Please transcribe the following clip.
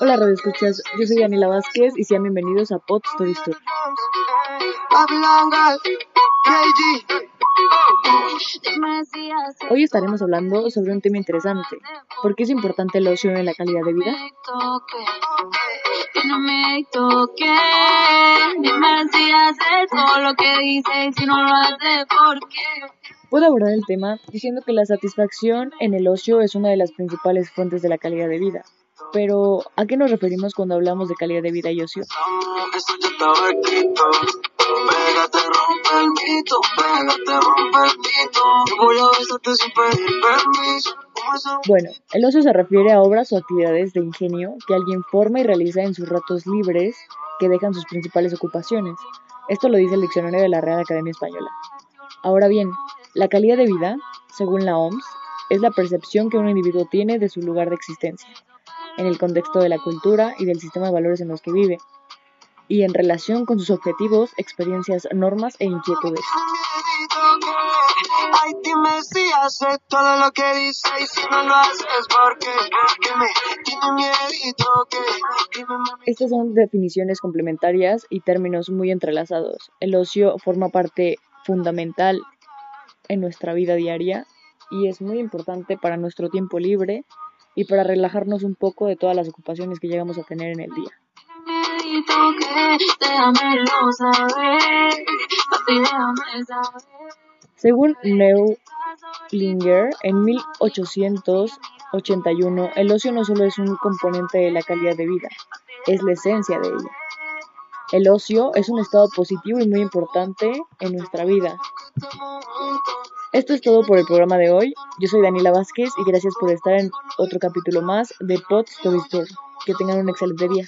Hola Radio Escuchas, yo soy Daniela Vázquez y sean bienvenidos a Pod Story Story. Hoy estaremos hablando sobre un tema interesante. ¿Por qué es importante el ocio en la calidad de vida? Puedo abordar el tema diciendo que la satisfacción en el ocio es una de las principales fuentes de la calidad de vida. Pero, ¿a qué nos referimos cuando hablamos de calidad de vida y ocio? Bueno, el ocio se refiere a obras o actividades de ingenio que alguien forma y realiza en sus ratos libres que dejan sus principales ocupaciones. Esto lo dice el diccionario de la Real Academia Española. Ahora bien, la calidad de vida, según la OMS, es la percepción que un individuo tiene de su lugar de existencia, en el contexto de la cultura y del sistema de valores en los que vive, y en relación con sus objetivos, experiencias, normas e inquietudes. Estas son definiciones complementarias y términos muy entrelazados. El ocio forma parte fundamental en nuestra vida diaria y es muy importante para nuestro tiempo libre y para relajarnos un poco de todas las ocupaciones que llegamos a tener en el día. Según Neulinger, en 1881, el ocio no solo es un componente de la calidad de vida, es la esencia de ella. El ocio es un estado positivo y muy importante en nuestra vida. Esto es todo por el programa de hoy. Yo soy Daniela Vázquez y gracias por estar en otro capítulo más de Pod Story Store. Que tengan un excelente día.